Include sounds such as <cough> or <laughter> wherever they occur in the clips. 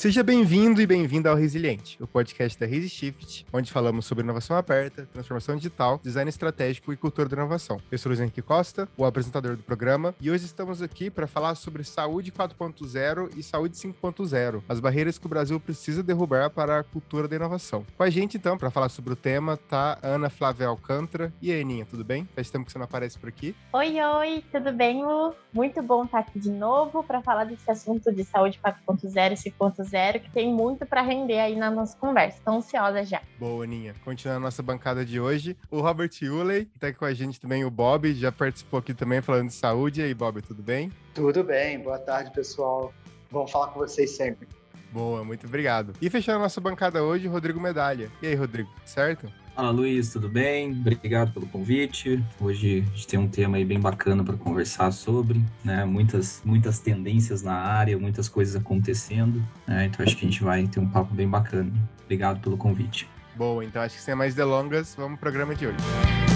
Seja bem-vindo e bem-vinda ao Resiliente, o podcast da ResiShift, onde falamos sobre inovação aberta, transformação digital, design estratégico e cultura da inovação. Eu sou Luiz Henrique Costa, o apresentador do programa, e hoje estamos aqui para falar sobre saúde 4.0 e saúde 5.0, as barreiras que o Brasil precisa derrubar para a cultura da inovação. Com a gente, então, para falar sobre o tema, tá Ana Flávia Alcântara. E aí, Aninha, tudo bem? Faz tempo que você não aparece por aqui. Oi, oi, tudo bem, Lu? Muito bom estar aqui de novo para falar desse assunto de saúde 4.0 e 5.0 zero, que tem muito para render aí na nossa conversa. Estou ansiosa já. Boa, Aninha. Continuando a nossa bancada de hoje, o Robert Uley, que tá aqui com a gente também, o Bob, já participou aqui também falando de saúde. E aí, Bob, tudo bem? Tudo bem. Boa tarde, pessoal. Vamos falar com vocês sempre. Boa, muito obrigado. E fechando a nossa bancada hoje, Rodrigo Medalha. E aí, Rodrigo, certo? Fala Luiz, tudo bem? Obrigado pelo convite. Hoje a gente tem um tema aí bem bacana para conversar sobre, né? Muitas, muitas tendências na área, muitas coisas acontecendo, né? Então acho que a gente vai ter um papo bem bacana. Obrigado pelo convite. Boa, então acho que sem mais delongas, vamos pro programa de hoje.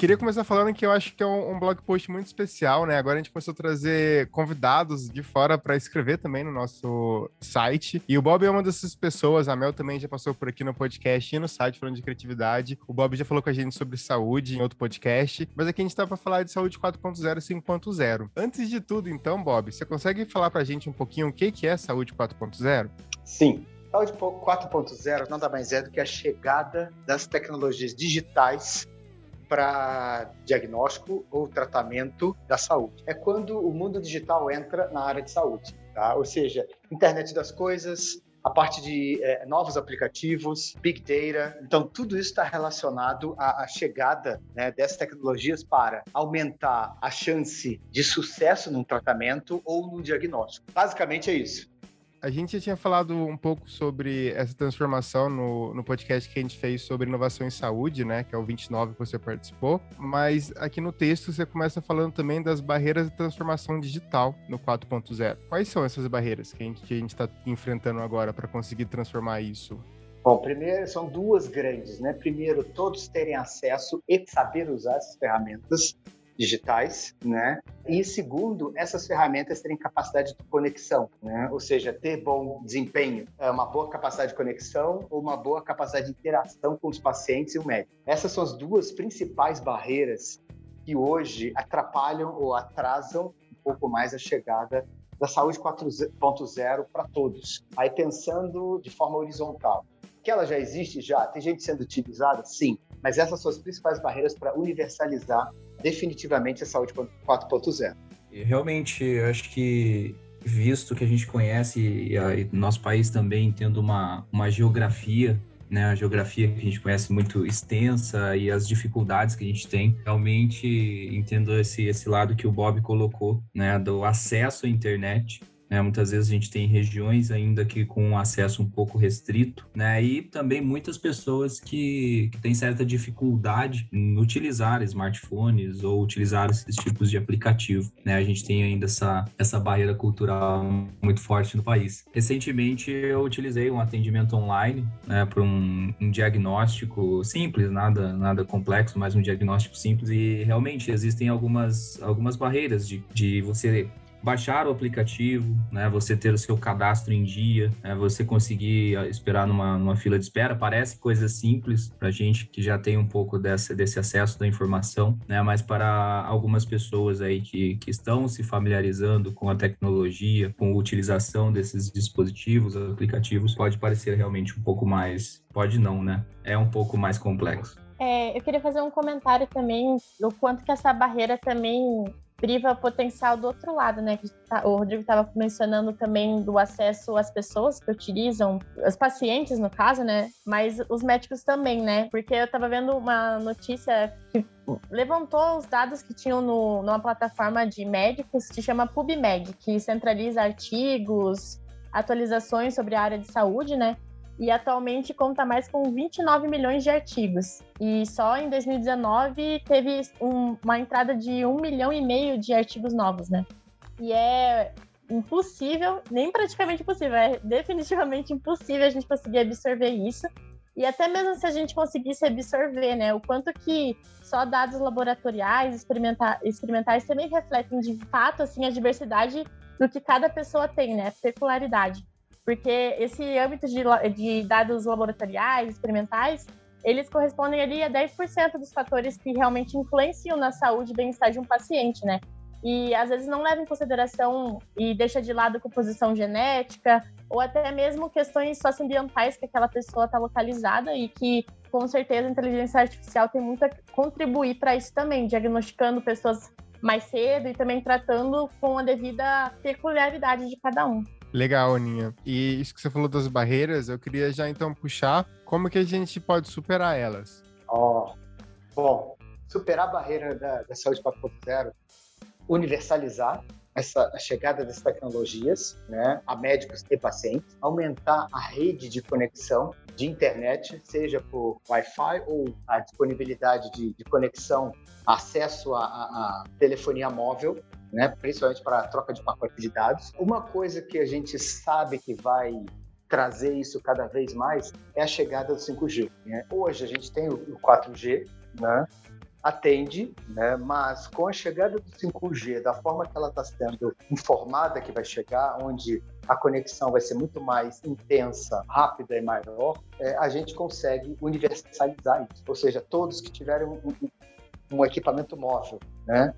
Queria começar falando que eu acho que é um, um, blog post muito especial, né? Agora a gente começou a trazer convidados de fora para escrever também no nosso site. E o Bob é uma dessas pessoas, a Mel também já passou por aqui no podcast e no site falando de criatividade. O Bob já falou com a gente sobre saúde em outro podcast, mas aqui a gente tá para falar de saúde 4.0 e 5.0. Antes de tudo, então, Bob, você consegue falar para a gente um pouquinho o que é saúde 4.0? Sim. Saúde 4.0 nada mais é do que a chegada das tecnologias digitais para diagnóstico ou tratamento da saúde. É quando o mundo digital entra na área de saúde, tá? Ou seja, internet das coisas, a parte de é, novos aplicativos, big data. Então, tudo isso está relacionado à, à chegada né, dessas tecnologias para aumentar a chance de sucesso num tratamento ou num diagnóstico. Basicamente é isso. A gente já tinha falado um pouco sobre essa transformação no, no podcast que a gente fez sobre inovação em saúde, né? Que é o 29 que você participou. Mas aqui no texto você começa falando também das barreiras de transformação digital no 4.0. Quais são essas barreiras que a gente está enfrentando agora para conseguir transformar isso? Bom, primeiro são duas grandes, né? Primeiro, todos terem acesso e saber usar essas ferramentas digitais, né? E segundo, essas ferramentas terem capacidade de conexão, né? Ou seja, ter bom desempenho, é uma boa capacidade de conexão ou uma boa capacidade de interação com os pacientes e o médico. Essas são as duas principais barreiras que hoje atrapalham ou atrasam um pouco mais a chegada da saúde 4.0 para todos. Aí pensando de forma horizontal, que ela já existe já, tem gente sendo utilizada, sim, mas essas são as principais barreiras para universalizar definitivamente a saúde 4.0. Realmente, acho que visto que a gente conhece e, e nosso país também tendo uma, uma geografia né, a geografia que a gente conhece muito extensa e as dificuldades que a gente tem. Realmente entendo esse, esse lado que o Bob colocou, né, do acesso à internet. Né? Muitas vezes a gente tem regiões ainda que com acesso um pouco restrito, né? E também muitas pessoas que, que têm certa dificuldade em utilizar smartphones ou utilizar esses tipos de aplicativo, né? A gente tem ainda essa, essa barreira cultural muito forte no país. Recentemente eu utilizei um atendimento online né, para um, um diagnóstico simples, nada, nada complexo, mas um diagnóstico simples e realmente existem algumas, algumas barreiras de, de você baixar o aplicativo, né? Você ter o seu cadastro em dia, né? você conseguir ah, esperar numa, numa fila de espera. Parece coisa simples para gente que já tem um pouco desse, desse acesso da informação, né? Mas para algumas pessoas aí que, que estão se familiarizando com a tecnologia, com a utilização desses dispositivos, aplicativos, pode parecer realmente um pouco mais, pode não, né? É um pouco mais complexo. É, eu queria fazer um comentário também do quanto que essa barreira também priva potencial do outro lado, né? Tá, o Rodrigo estava mencionando também do acesso às pessoas que utilizam, os pacientes no caso, né? Mas os médicos também, né? Porque eu estava vendo uma notícia que levantou os dados que tinham no, numa plataforma de médicos que chama PubMed, que centraliza artigos, atualizações sobre a área de saúde, né? E atualmente conta mais com 29 milhões de artigos. E só em 2019 teve um, uma entrada de um milhão e meio de artigos novos, né? E é impossível, nem praticamente impossível, é definitivamente impossível a gente conseguir absorver isso. E até mesmo se a gente conseguisse absorver, né, o quanto que só dados laboratoriais, experimentar, experimentais também refletem de fato assim a diversidade do que cada pessoa tem, né, peculiaridade. Porque esse âmbito de, de dados laboratoriais, experimentais, eles correspondem ali a 10% dos fatores que realmente influenciam na saúde e bem-estar de um paciente, né? E às vezes não leva em consideração e deixa de lado composição genética ou até mesmo questões socioambientais que aquela pessoa está localizada e que com certeza a inteligência artificial tem muito a contribuir para isso também, diagnosticando pessoas mais cedo e também tratando com a devida peculiaridade de cada um. Legal, Aninha. E isso que você falou das barreiras, eu queria já então puxar como que a gente pode superar elas. Ó, oh, bom, superar a barreira da, da saúde 4.0, universalizar essa a chegada das tecnologias, né, a médicos e pacientes, aumentar a rede de conexão de internet, seja por Wi-Fi ou a disponibilidade de, de conexão, acesso à telefonia móvel, né, principalmente para troca de pacote de dados. Uma coisa que a gente sabe que vai trazer isso cada vez mais é a chegada do 5G. Né? Hoje a gente tem o 4G, né? atende, né? mas com a chegada do 5G, da forma que ela está sendo informada que vai chegar, onde a conexão vai ser muito mais intensa, rápida e maior, é, a gente consegue universalizar isso. Ou seja, todos que tiverem um, um equipamento móvel, né?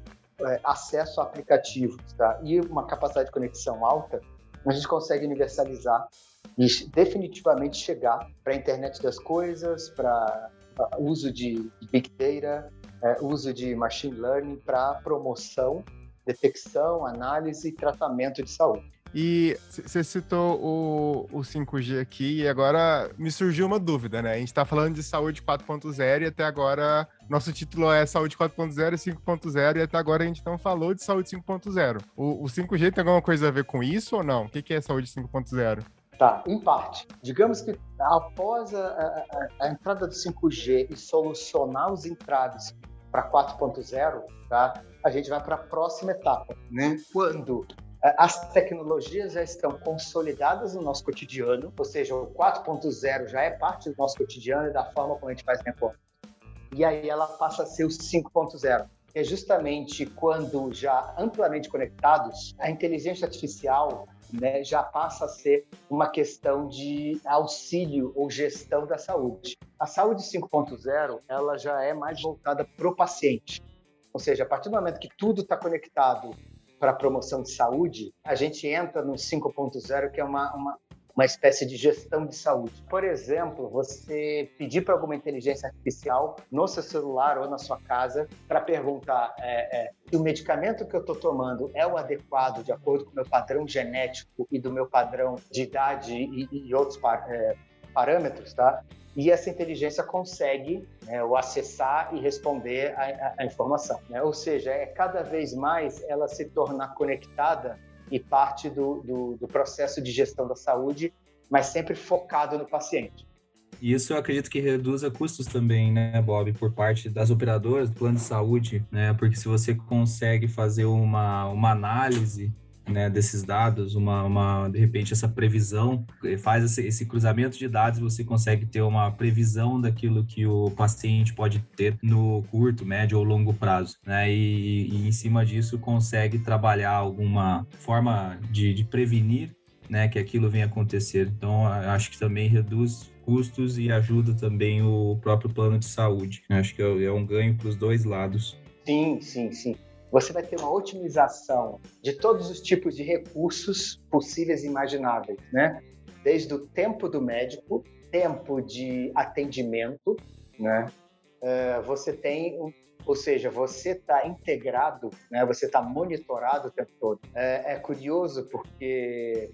É, acesso a aplicativos tá? e uma capacidade de conexão alta, a gente consegue universalizar e definitivamente chegar para a internet das coisas, para uso de Big Data, é, uso de Machine Learning para promoção, detecção, análise e tratamento de saúde. E você citou o, o 5G aqui e agora me surgiu uma dúvida, né? A gente está falando de saúde 4.0 e até agora nosso título é saúde 4.0 e 5.0 e até agora a gente não falou de saúde 5.0. O, o 5G tem alguma coisa a ver com isso ou não? O que, que é saúde 5.0? Tá, em parte. Digamos que após a, a, a entrada do 5G e solucionar os entraves para 4.0, tá? A gente vai para a próxima etapa, né? Quando as tecnologias já estão consolidadas no nosso cotidiano, ou seja, o 4.0 já é parte do nosso cotidiano e da forma como a gente faz negócio. E aí ela passa a ser o 5.0. É justamente quando já amplamente conectados, a inteligência artificial né, já passa a ser uma questão de auxílio ou gestão da saúde. A saúde 5.0 ela já é mais voltada para o paciente. Ou seja, a partir do momento que tudo está conectado para promoção de saúde, a gente entra no 5.0, que é uma, uma, uma espécie de gestão de saúde. Por exemplo, você pedir para alguma inteligência artificial no seu celular ou na sua casa para perguntar é, é, se o medicamento que eu estou tomando é o adequado de acordo com o meu padrão genético e do meu padrão de idade e, e outros par, é, parâmetros, tá? E essa inteligência consegue né, o acessar e responder a, a, informação. Né? Ou seja, é cada vez mais ela se tornar conectada e parte do, do, do processo de gestão da saúde, mas sempre focado no paciente. Isso eu acredito que reduza custos também, né, Bob, por parte das operadoras do plano de saúde, né? Porque se você consegue fazer uma, uma análise né, desses dados, uma, uma, de repente essa previsão, faz esse, esse, cruzamento de dados, você consegue ter uma previsão daquilo que o paciente pode ter no curto, médio ou longo prazo, né, e, e em cima disso consegue trabalhar alguma forma de, de prevenir, né, que aquilo venha acontecer. Então, acho que também reduz custos e ajuda também o próprio plano de saúde. Acho que é, é um ganho para os dois lados. Sim, sim, sim você vai ter uma otimização de todos os tipos de recursos possíveis e imagináveis, né? Desde o tempo do médico, tempo de atendimento, né? Uh, você tem, ou seja, você está integrado, né? Você está monitorado o tempo todo. É, é curioso porque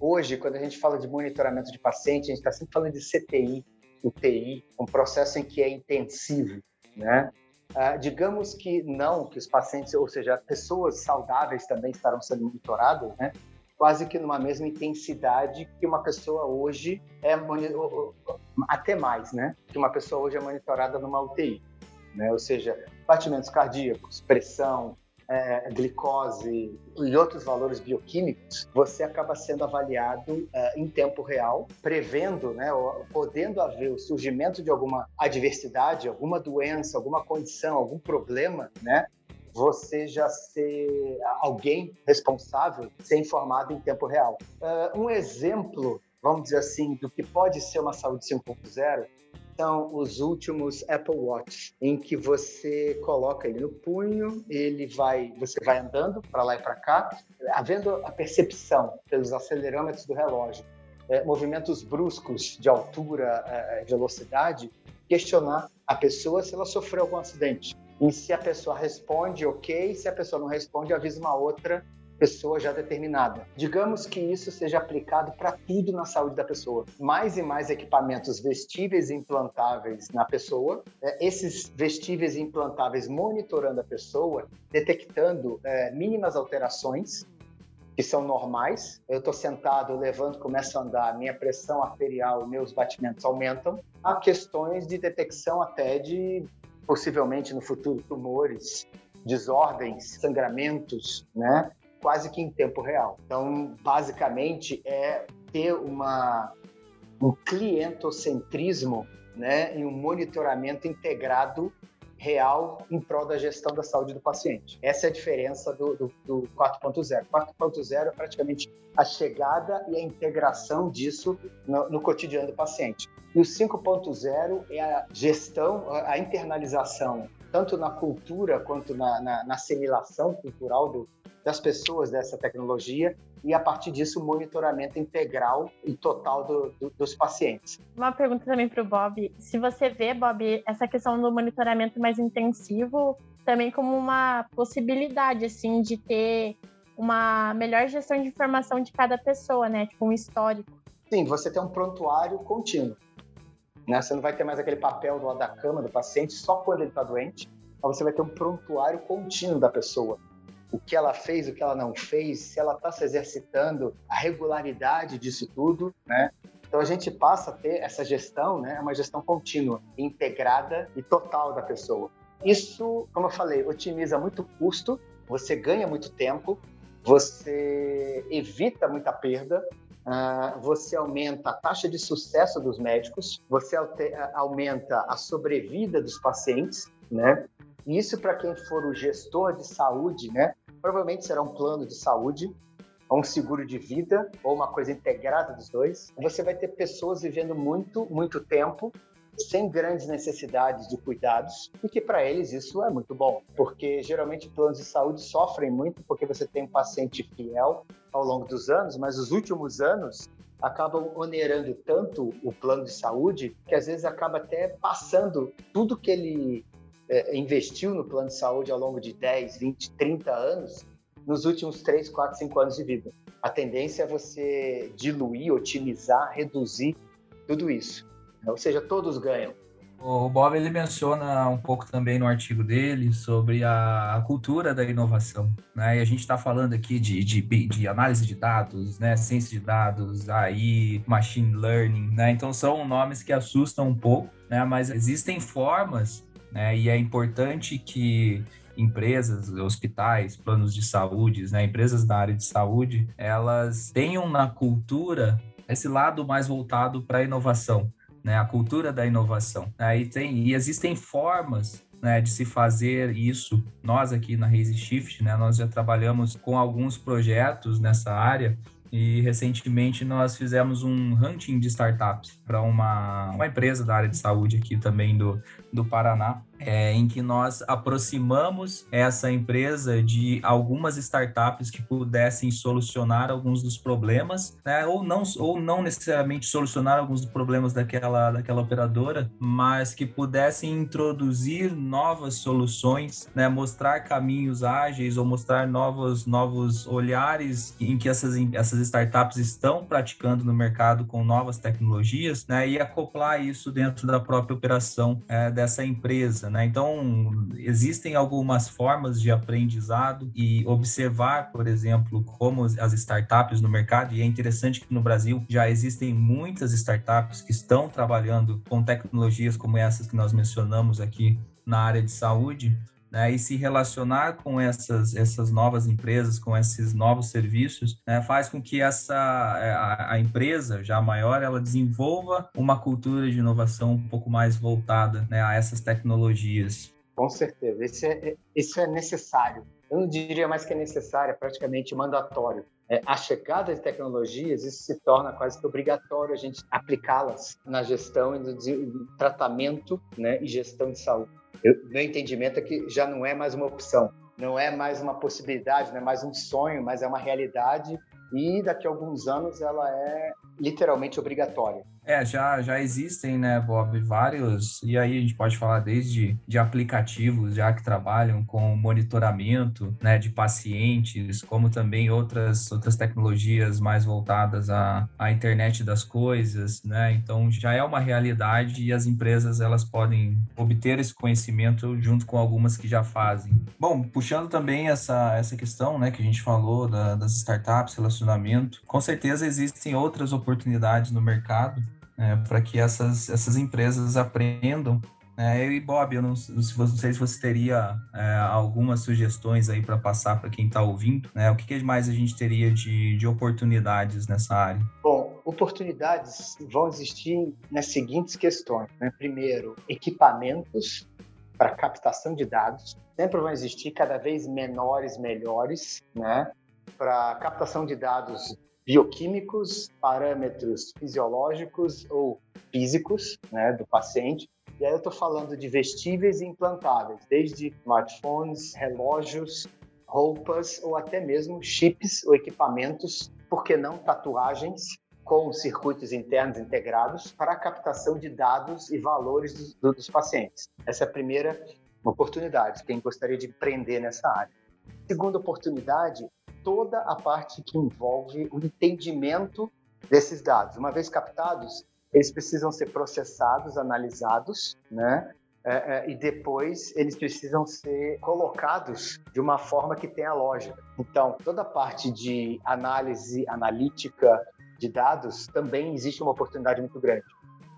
hoje, quando a gente fala de monitoramento de paciente, a gente está sempre falando de CTI, UTI, um processo em que é intensivo, né? Uh, digamos que não, que os pacientes, ou seja, pessoas saudáveis também estarão sendo monitoradas, né? Quase que numa mesma intensidade que uma pessoa hoje é até mais, né? Que uma pessoa hoje é monitorada numa UTI, né? Ou seja, batimentos cardíacos, pressão, é, glicose e outros valores bioquímicos, você acaba sendo avaliado é, em tempo real, prevendo, né, podendo haver o surgimento de alguma adversidade, alguma doença, alguma condição, algum problema, né, você já ser alguém responsável, ser informado em tempo real. Uh, um exemplo, vamos dizer assim, do que pode ser uma saúde 5.0 são os últimos Apple Watch, em que você coloca ele no punho, ele vai, você vai andando para lá e para cá, havendo a percepção pelos acelerômetros do relógio, é, movimentos bruscos de altura, é, velocidade, questionar a pessoa se ela sofreu algum acidente. E se a pessoa responde, ok. Se a pessoa não responde, avisa uma outra pessoa já determinada. Digamos que isso seja aplicado para tudo na saúde da pessoa. Mais e mais equipamentos vestíveis e implantáveis na pessoa, é, esses vestíveis e implantáveis monitorando a pessoa, detectando é, mínimas alterações que são normais. Eu estou sentado, levanto, começo a andar, minha pressão arterial, meus batimentos aumentam. Há questões de detecção até de possivelmente no futuro tumores, desordens, sangramentos, né? Quase que em tempo real. Então, basicamente, é ter uma, um clientocentrismo né, e um monitoramento integrado real em prol da gestão da saúde do paciente. Essa é a diferença do, do, do 4.0. 4.0 é praticamente a chegada e a integração disso no, no cotidiano do paciente. E o 5.0 é a gestão, a internalização, tanto na cultura quanto na, na, na assimilação cultural do, das pessoas dessa tecnologia e, a partir disso, o monitoramento integral e total do, do, dos pacientes. Uma pergunta também para o Bob. Se você vê, Bob, essa questão do monitoramento mais intensivo também como uma possibilidade, assim, de ter uma melhor gestão de informação de cada pessoa, né? Tipo, um histórico. Sim, você tem um prontuário contínuo. Né? Você não vai ter mais aquele papel do lado da cama do paciente só quando ele está doente, mas você vai ter um prontuário contínuo da pessoa o que ela fez, o que ela não fez, se ela está se exercitando, a regularidade disso tudo, né? Então a gente passa a ter essa gestão, né? É uma gestão contínua, integrada e total da pessoa. Isso, como eu falei, otimiza muito custo, você ganha muito tempo, você evita muita perda, você aumenta a taxa de sucesso dos médicos, você aumenta a sobrevida dos pacientes, né? Isso para quem for o gestor de saúde, né? Provavelmente será um plano de saúde, um seguro de vida, ou uma coisa integrada dos dois. Você vai ter pessoas vivendo muito, muito tempo sem grandes necessidades de cuidados e que para eles isso é muito bom, porque geralmente planos de saúde sofrem muito porque você tem um paciente fiel ao longo dos anos, mas os últimos anos acabam onerando tanto o plano de saúde que às vezes acaba até passando tudo que ele é, investiu no plano de saúde ao longo de 10, 20, 30 anos, nos últimos 3, 4, 5 anos de vida. A tendência é você diluir, otimizar, reduzir tudo isso. Ou seja, todos ganham. O Bob ele menciona um pouco também no artigo dele sobre a, cultura da inovação, né? E a gente está falando aqui de, de, de, análise de dados, né? Ciência de dados, AI, machine learning, né? Então são nomes que assustam um pouco, né? Mas existem formas né? E é importante que empresas, hospitais, planos de saúde, né, empresas da área de saúde, elas tenham na cultura esse lado mais voltado para a inovação, né, a cultura da inovação. Aí tem e existem formas né, de se fazer isso. Nós aqui na Raise Shift, né, nós já trabalhamos com alguns projetos nessa área e recentemente nós fizemos um hunting de startups para uma, uma empresa da área de saúde aqui também do, do Paraná é, em que nós aproximamos essa empresa de algumas startups que pudessem solucionar alguns dos problemas, né? ou, não, ou não necessariamente solucionar alguns dos problemas daquela, daquela operadora, mas que pudessem introduzir novas soluções, né? mostrar caminhos ágeis ou mostrar novos, novos olhares em que essas, essas startups estão praticando no mercado com novas tecnologias né? e acoplar isso dentro da própria operação é, dessa empresa. Né? Então, existem algumas formas de aprendizado e observar, por exemplo, como as startups no mercado, e é interessante que no Brasil já existem muitas startups que estão trabalhando com tecnologias como essas que nós mencionamos aqui na área de saúde, né, e se relacionar com essas, essas novas empresas, com esses novos serviços, né, faz com que essa é, a, a, empresa já maior ela desenvolva uma cultura de inovação um pouco mais voltada né, a essas tecnologias. Com certeza, isso é, isso é necessário. Eu não diria mais que é necessário, é praticamente mandatório. É, a chegada de tecnologias, isso se torna quase que obrigatório a gente aplicá-las na gestão e no tratamento né, e gestão de saúde. Eu, meu entendimento é que já não é mais uma opção, não é mais uma possibilidade, não é mais um sonho, mas é uma realidade e daqui a alguns anos ela é literalmente obrigatória. É, já, já existem, né, Bob, vários, e aí a gente pode falar desde de aplicativos já que trabalham com monitoramento, né, de pacientes, como também outras, outras tecnologias mais voltadas à, à internet das coisas, né, então já é uma realidade e as empresas, elas podem obter esse conhecimento junto com algumas que já fazem. Bom, puxando também essa, essa questão, né, que a gente falou da, das startups, relacionamento, com certeza existem outras oportunidades no mercado é, para que essas, essas empresas aprendam. É, e Bob, eu não, não, sei se você teria é, algumas sugestões aí para passar para quem está ouvindo, né? O que, que, mais a gente teria de, de oportunidades nessa área? Bom, oportunidades vão existir nas seguintes questões. Né? Primeiro, equipamentos para captação de dados. Sempre vão existir cada vez menores, melhores, né? Para captação de dados bioquímicos, parâmetros fisiológicos ou físicos né, do paciente. E aí eu estou falando de vestíveis e implantáveis, desde smartphones, relógios, roupas ou até mesmo chips ou equipamentos, por que não tatuagens com circuitos internos integrados para a captação de dados e valores dos, dos pacientes. Essa é a primeira oportunidade, quem gostaria de empreender nessa área. Segunda oportunidade toda a parte que envolve o entendimento desses dados. Uma vez captados, eles precisam ser processados, analisados, né? É, é, e depois eles precisam ser colocados de uma forma que tenha lógica. Então, toda a parte de análise analítica de dados também existe uma oportunidade muito grande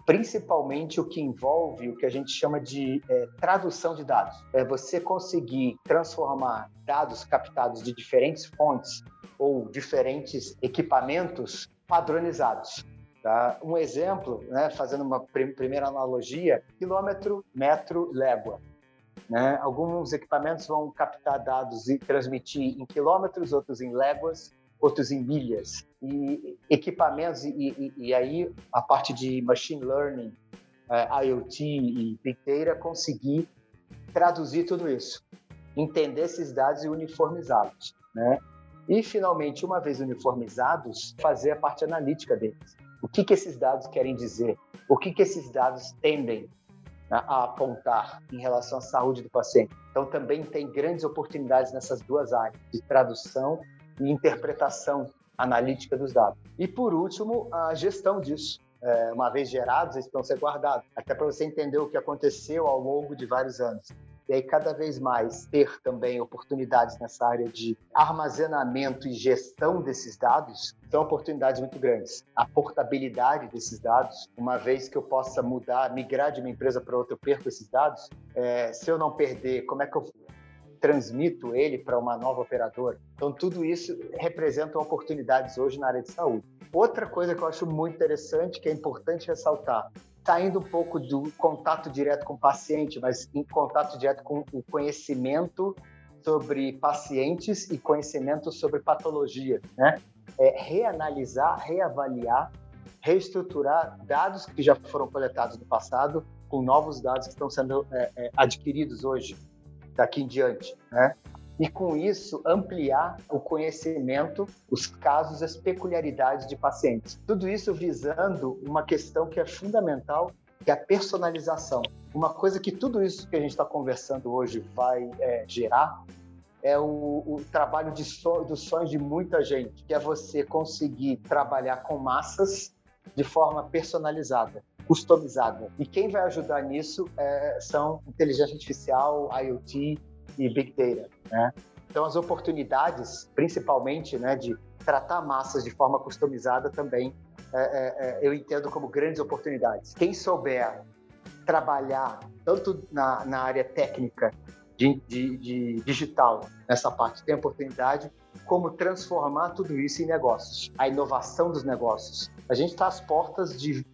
principalmente o que envolve o que a gente chama de é, tradução de dados. É você conseguir transformar dados captados de diferentes fontes ou diferentes equipamentos padronizados. Tá? Um exemplo, né, fazendo uma prim primeira analogia, quilômetro, metro, légua. Né? Alguns equipamentos vão captar dados e transmitir em quilômetros, outros em léguas, outros em milhas. E equipamentos, e, e, e aí a parte de machine learning, uh, IoT e Big Data, conseguir traduzir tudo isso, entender esses dados e uniformizá-los. Né? E, finalmente, uma vez uniformizados, fazer a parte analítica deles. O que, que esses dados querem dizer? O que, que esses dados tendem a apontar em relação à saúde do paciente? Então, também tem grandes oportunidades nessas duas áreas, de tradução e interpretação analítica dos dados. E, por último, a gestão disso. É, uma vez gerados, eles vão ser guardados, até para você entender o que aconteceu ao longo de vários anos. E aí, cada vez mais, ter também oportunidades nessa área de armazenamento e gestão desses dados são oportunidades muito grandes. A portabilidade desses dados, uma vez que eu possa mudar, migrar de uma empresa para outra, eu perco esses dados. É, se eu não perder, como é que eu transmito ele para uma nova operadora. Então, tudo isso representa oportunidades hoje na área de saúde. Outra coisa que eu acho muito interessante, que é importante ressaltar, saindo um pouco do contato direto com o paciente, mas em contato direto com o conhecimento sobre pacientes e conhecimento sobre patologia, né? É reanalisar, reavaliar, reestruturar dados que já foram coletados no passado com novos dados que estão sendo é, é, adquiridos hoje daqui em diante, né? E com isso ampliar o conhecimento, os casos, as peculiaridades de pacientes. Tudo isso visando uma questão que é fundamental, que é a personalização. Uma coisa que tudo isso que a gente está conversando hoje vai é, gerar é o, o trabalho de so, dos sonhos de muita gente, que é você conseguir trabalhar com massas de forma personalizada customizada. E quem vai ajudar nisso é, são inteligência artificial, IoT e Big Data. Né? Então, as oportunidades, principalmente, né, de tratar massas de forma customizada também, é, é, é, eu entendo como grandes oportunidades. Quem souber trabalhar tanto na, na área técnica de, de, de digital nessa parte, tem oportunidade como transformar tudo isso em negócios, a inovação dos negócios. A gente está às portas de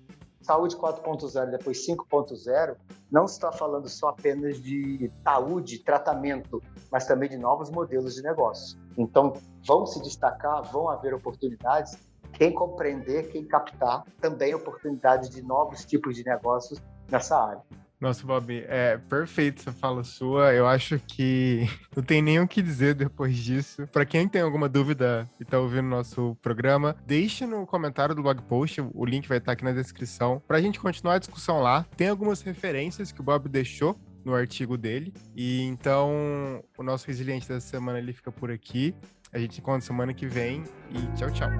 saúde 4.0 depois 5.0, não está falando só apenas de saúde, tratamento, mas também de novos modelos de negócio. Então, vão se destacar, vão haver oportunidades. Quem compreender, quem captar, também oportunidades de novos tipos de negócios nessa área. Nossa, Bob, é perfeito essa fala sua. Eu acho que <laughs> não tem nem o que dizer depois disso. Para quem tem alguma dúvida e tá ouvindo nosso programa, deixe no comentário do blog post, o link vai estar aqui na descrição, para a gente continuar a discussão lá. Tem algumas referências que o Bob deixou no artigo dele. E então, o nosso resiliente dessa semana ele fica por aqui. A gente se encontra semana que vem e tchau, tchau.